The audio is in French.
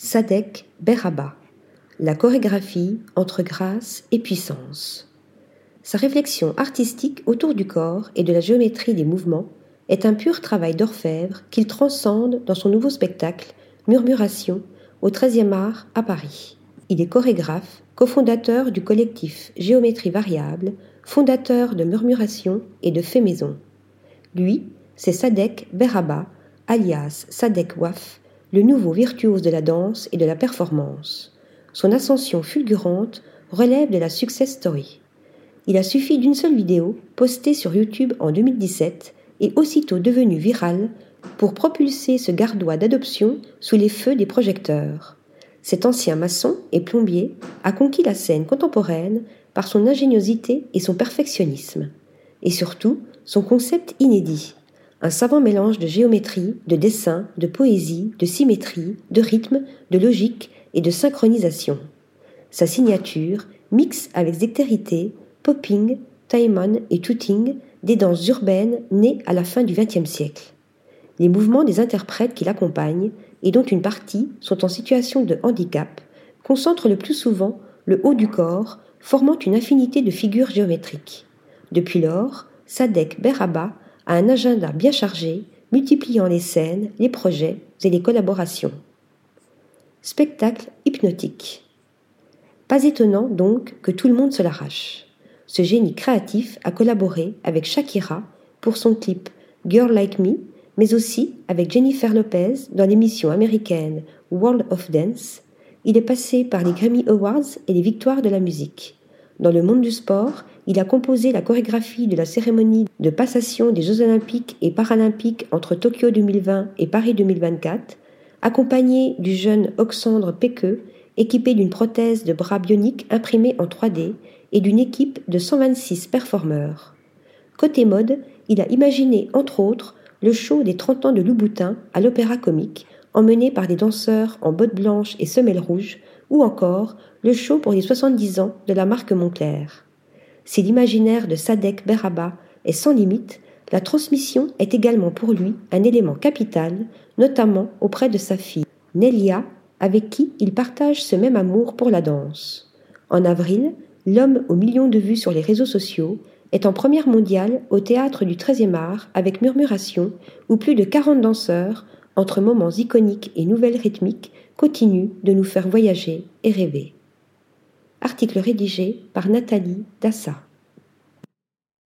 Sadek Beraba. La chorégraphie entre grâce et puissance. Sa réflexion artistique autour du corps et de la géométrie des mouvements est un pur travail d'orfèvre qu'il transcende dans son nouveau spectacle Murmuration au 13e art à Paris. Il est chorégraphe, cofondateur du collectif Géométrie variable, fondateur de Murmuration et de Fait Maison. Lui, c'est Sadek Beraba, alias Sadek Waf, le nouveau virtuose de la danse et de la performance. Son ascension fulgurante relève de la success story. Il a suffi d'une seule vidéo, postée sur YouTube en 2017 et aussitôt devenue virale, pour propulser ce gardois d'adoption sous les feux des projecteurs. Cet ancien maçon et plombier a conquis la scène contemporaine par son ingéniosité et son perfectionnisme, et surtout son concept inédit, un savant mélange de géométrie, de dessin, de poésie, de symétrie, de rythme, de logique et de synchronisation. Sa signature mixe avec dextérité popping, taimon et tooting, des danses urbaines nées à la fin du XXe siècle. Les mouvements des interprètes qui l'accompagnent, et dont une partie sont en situation de handicap, concentrent le plus souvent le haut du corps, formant une infinité de figures géométriques. Depuis lors, Sadek Beraba a un agenda bien chargé, multipliant les scènes, les projets et les collaborations. Spectacle hypnotique. Pas étonnant donc que tout le monde se l'arrache. Ce génie créatif a collaboré avec Shakira pour son clip Girl Like Me, mais aussi avec Jennifer Lopez dans l'émission américaine World of Dance. Il est passé par les Grammy Awards et les victoires de la musique. Dans le monde du sport, il a composé la chorégraphie de la cérémonie de passation des Jeux olympiques et paralympiques entre Tokyo 2020 et Paris 2024, accompagné du jeune Oxandre Pequeux, équipé d'une prothèse de bras bionique imprimée en 3D et d'une équipe de 126 performeurs. Côté mode, il a imaginé, entre autres, le show des 30 ans de Louboutin à l'Opéra Comique, emmené par des danseurs en bottes blanches et semelles rouges, ou encore le show pour les 70 ans de la marque Montclair. Si l'imaginaire de Sadek Beraba est sans limite, la transmission est également pour lui un élément capital, notamment auprès de sa fille, Nelia, avec qui il partage ce même amour pour la danse. En avril, l'homme aux millions de vues sur les réseaux sociaux est en première mondiale au théâtre du 13e art avec Murmuration, où plus de 40 danseurs, entre moments iconiques et nouvelles rythmiques, continuent de nous faire voyager et rêver. Article rédigé par Nathalie Dassa.